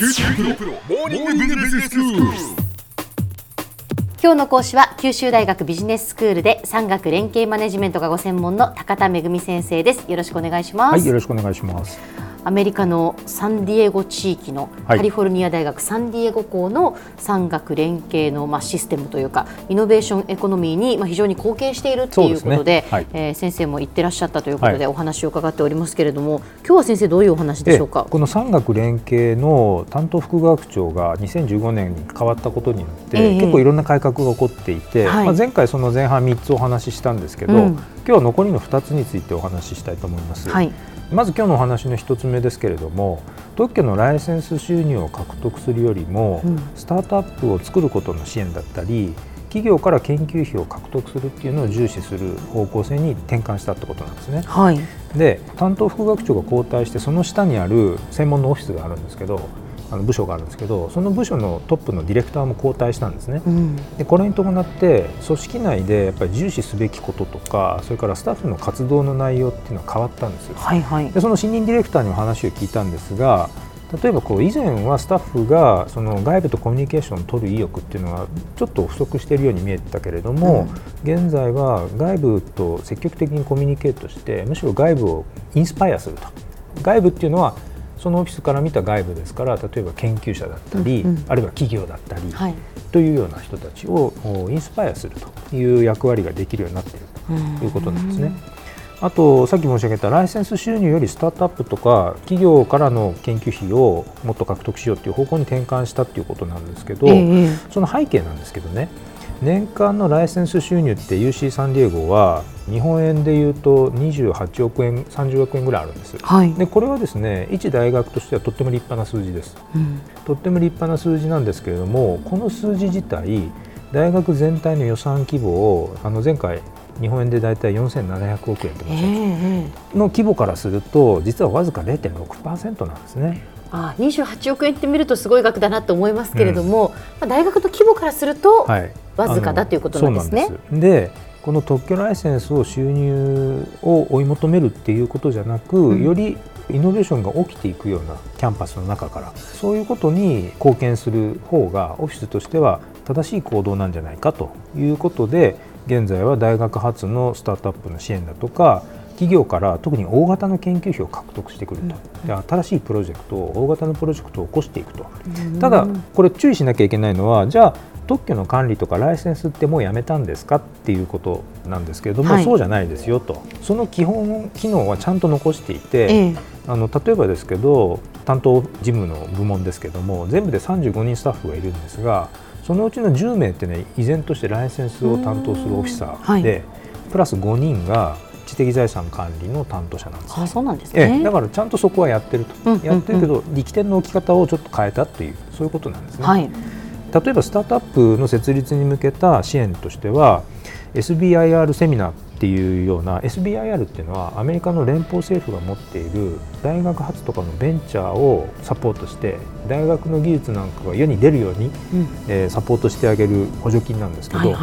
九州大学プロモーニングビジネススクール。今日の講師は九州大学ビジネススクールで産学連携マネジメントがご専門の高田恵先生ですよろしくお願いします、はい、よろしくお願いします。アメリカのサンディエゴ地域のカはい。リフォルニア大学サンディエゴ校の産学連携のまあシステムというかイノベーションエコノミーにまあ非常に貢献しているということでね。はい。えー先生も言ってらっしゃったということではお話を伺っておりますけれども今日は先生どういうお話でしょうか？えこの産学連携の担当副学長が2015年に変わったことによって、ええ。結構いろんな改革が起こっていて、はい。まあ、前回その前半3つお話ししたんですけど、うん。今日は残りの2つについてお話ししたいと思います。はいまず今日のお話の1つ目ですけれども特許のライセンス収入を獲得するよりも、うんスタートアップを作ることの支援だったり企業から研究費を獲得するっていうのを重視する方向性に転換したってことなんですね。はいで担当副学長が交代してその下にある専門のオフィスがあるんですけどあの部署があるんですけどその部署のトップのディレクターも交代したんですね。うんでこれに伴って組織内でやっぱり重視すべきこととかそれからスタッフの活動の内容っていうのは変わったんですよ。はいはいでその新任ディレクターにも話を聞いたんですが例えばこう以前はスタッフがその外部とコミュニケーションを取る意欲っていうのがちょっと不足しているように見えてたけれども、現在は外部と積極的にコミュニケートしてむしろ外部をインスパイアすると外部っていうのはそのオフィスから見た外部ですから例えば研究者だったり、うんうん。あるいは企業だったり、はい。というような人たちをおインスパイアするという役割ができるようになっているということなんですね。あとさっき申し上げたライセンス収入よりスタートアップとか企業からの研究費をもっと獲得しようという方向に転換したということなんですけど、ええ。その背景なんですけどね年間のライセンス収入って UC サンディエゴは日本円でいうと28億円30億円ぐらいあるんです。はいでこれはですね一大学としてはとっても立派な数字です。うんとっても立派な数字なんですけれどもこの数字自体大学全体の予算規模をあの前回日本円で大体4700億円とええ申しええの規模からすると実はわずか0.6%なんですね。あ28億円って見るとすごい額だなと思いますけれども、まあ、大学の規模からすると、はい、わずかだということなんですね。でこの特許ライセンスを収入を追い求めるっていうことじゃなく、うん。よりイノベーションが起きていくようなキャンパスの中からそういうことに貢献する方がオフィスとしては正しい行動なんじゃないかということで現在は大学発のスタートアップの支援だとか企業から特に大型の研究費を獲得してくると、で新しいプロジェクト大型のプロジェクトを起こしていくと。ただこれ注意しなきゃいけないのはじゃあ特許の管理とかライセンスってもうやめたんですかっていうことなんですけれども、はい。そうじゃないですよと。その基本機能はちゃんと残していて、ええ。あの例えばですけど担当事務の部門ですけども全部で35人スタッフがいるんですがそのうちの10名ってね依然としてライセンスを担当するオフィサーで、プラス5人が知的財産管理の担当者なんですねあそうなんですええ、ね。だからちゃんとそこはやってると、うんうんうん。やってるけど力点の置き方をちょっと変えたというそういうことなんですね。はい、例えばスタートアップの設立に向けた支援としては SBIR セミナーっていうような SBIR っていうのはアメリカの連邦政府が持っている大学発とかのベンチャーをサポートして大学の技術なんかが世に出るように、うん。えーサポートしてあげる補助金なんですけど、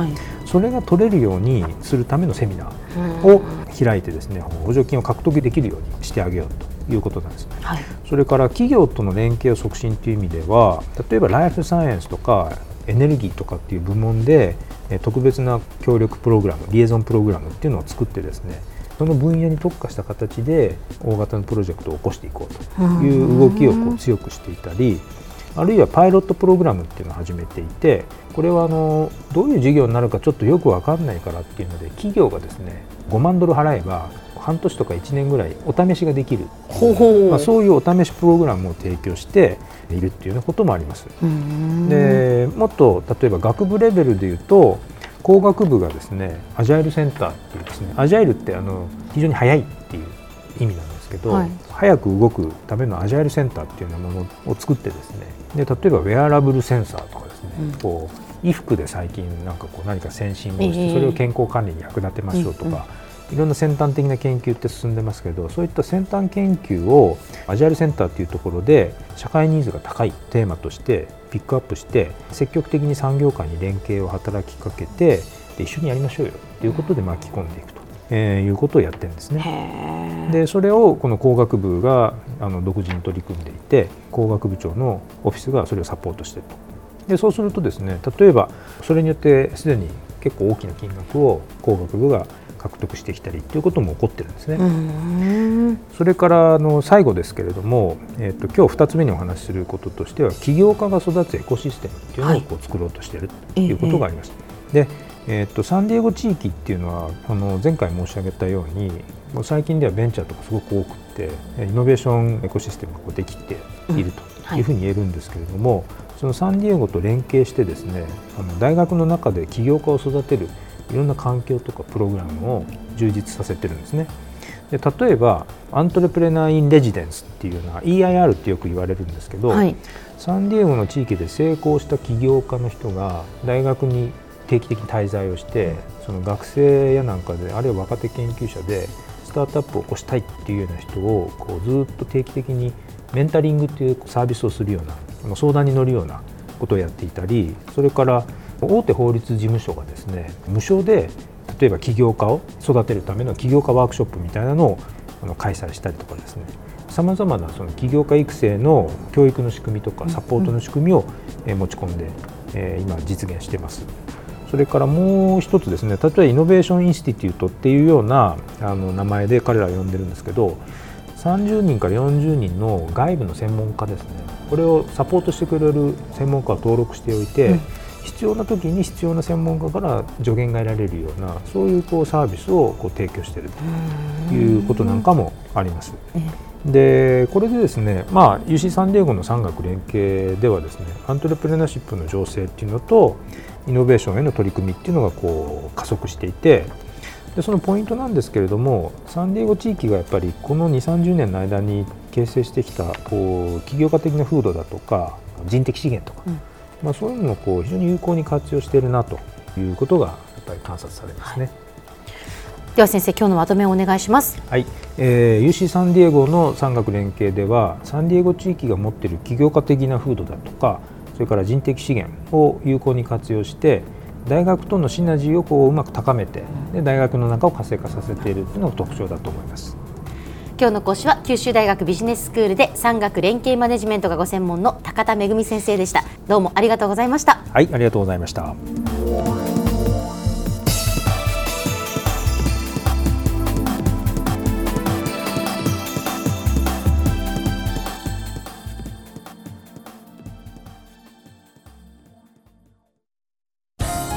それが取れるようにするためのセミナーを開いてですね補助金を獲得できるようにしてあげようということなんですね。はいそれから企業との連携を促進という意味では例えばライフサイエンスとかエネルギーとかっていう部門でえ特別な協力プログラムリエゾンプログラムっていうのを作ってですねその分野に特化した形で大型のプロジェクトを起こしていこうという動きをこう強くしていたりあるいはパイロットプログラムっていうのを始めていてこれはあのどういう事業になるかちょっとよく分かんないからっていうので企業がですね5万ドル払えば半年とか1年ぐらいお試しができる。ほうまあ、そういうお試しプログラムを提供しているっていうようなこともあります。うんでもっと例えば学部レベルでいうと工学部がですねアジャイルセンターっていうですねアジャイルってあの非常に速いっていう意味なんですけど、はい。早く動くためのアジャイルセンターっていうようなものを作ってですねで例えばウェアラブルセンサーとかですね、うん。こう衣服で最近なんかこう何かセンシングをしええ。てそれを健康管理に役立てましょうとか、いろんな先端的な研究って進んでますけどそういった先端研究をアジャイルセンターっていうところで社会ニーズが高いテーマとしてピックアップして積極的に産業界に連携を働きかけてで一緒にやりましょうよということで巻き込んでいくとえー、いうことをやってるんですね。でそれをこの工学部があの独自に取り組んでいて工学部長のオフィスがそれをサポートしていると。でそうするとですね例えばそれによってすでに結構大きな金額を工学部が獲得してきたりということも起こってるんですね。それからの最後ですけれども、えーと、今日2つ目にお話しすることとしては起業家が育つエコシステムっていうのをこう作ろうとしているということがあります。はい、でえーと、サンディエゴ地域っていうのはあの前回申し上げたように最近ではベンチャーとかすごく多くてイノベーションエコシステムができているというふうに言えるんですけれども、うんはい、そのサンディエゴと連携してですねあの大学の中で起業家を育てるいろんな環境とかプログラムを充実させてるんですね。で例えばアントレプレナー・イン・レジデンスっていうのは EIR ってよく言われるんですけど、はい、サンディエゴの地域で成功した起業家の人が大学に定期的に滞在をしてその学生やなんかであるいは若手研究者でスタートアップを起こしたいっていうような人をこうずっと定期的にメンタリングっていうサービスをするような相談に乗るようなことをやっていたりそれから大手法律事務所がですね無償で例えば起業家を育てるための起業家ワークショップみたいなのを開催したりとかですねさまざまなその起業家育成の教育の仕組みとかサポートの仕組みを持ち込んで今実現してます。それからもう一つですね例えばイノベーションインスティテュートっていうようなあの名前で彼らは呼んでるんですけど30人から40人の外部の専門家ですね。これをサポートしてくれる専門家を登録しておいて、うん。必要な時に必要な専門家から助言が得られるようなそういうこうサービスをこう提供しているということなんかもあります。でこれでですね、まあ、UC サンディエゴの産学連携ではですねアントレプレナーシップの情勢っていうのとイノベーションへの取り組みっていうのがこう加速していてでそのポイントなんですけれどもサンディエゴ地域がやっぱりこの2 3 0年の間に形成してきたこう起業家的な風土だとか人的資源とか、うんまあ、そういうのをこう非常に有効に活用しているなということがやっぱり観察されますね。はい、では先生今日のまとめをお願いします。はい、えー、UC サンディエゴの産学連携ではサンディエゴ地域が持っている起業家的な風土だとかそれから人的資源を有効に活用して大学とのシナジーをこううまく高めてで大学の中を活性化させているというのが特徴だと思います。今日の講師は九州大学ビジネススクールで産学連携マネジメントがご専門の高田恵先生でした。どうもありがとうございました。はいありがとうございました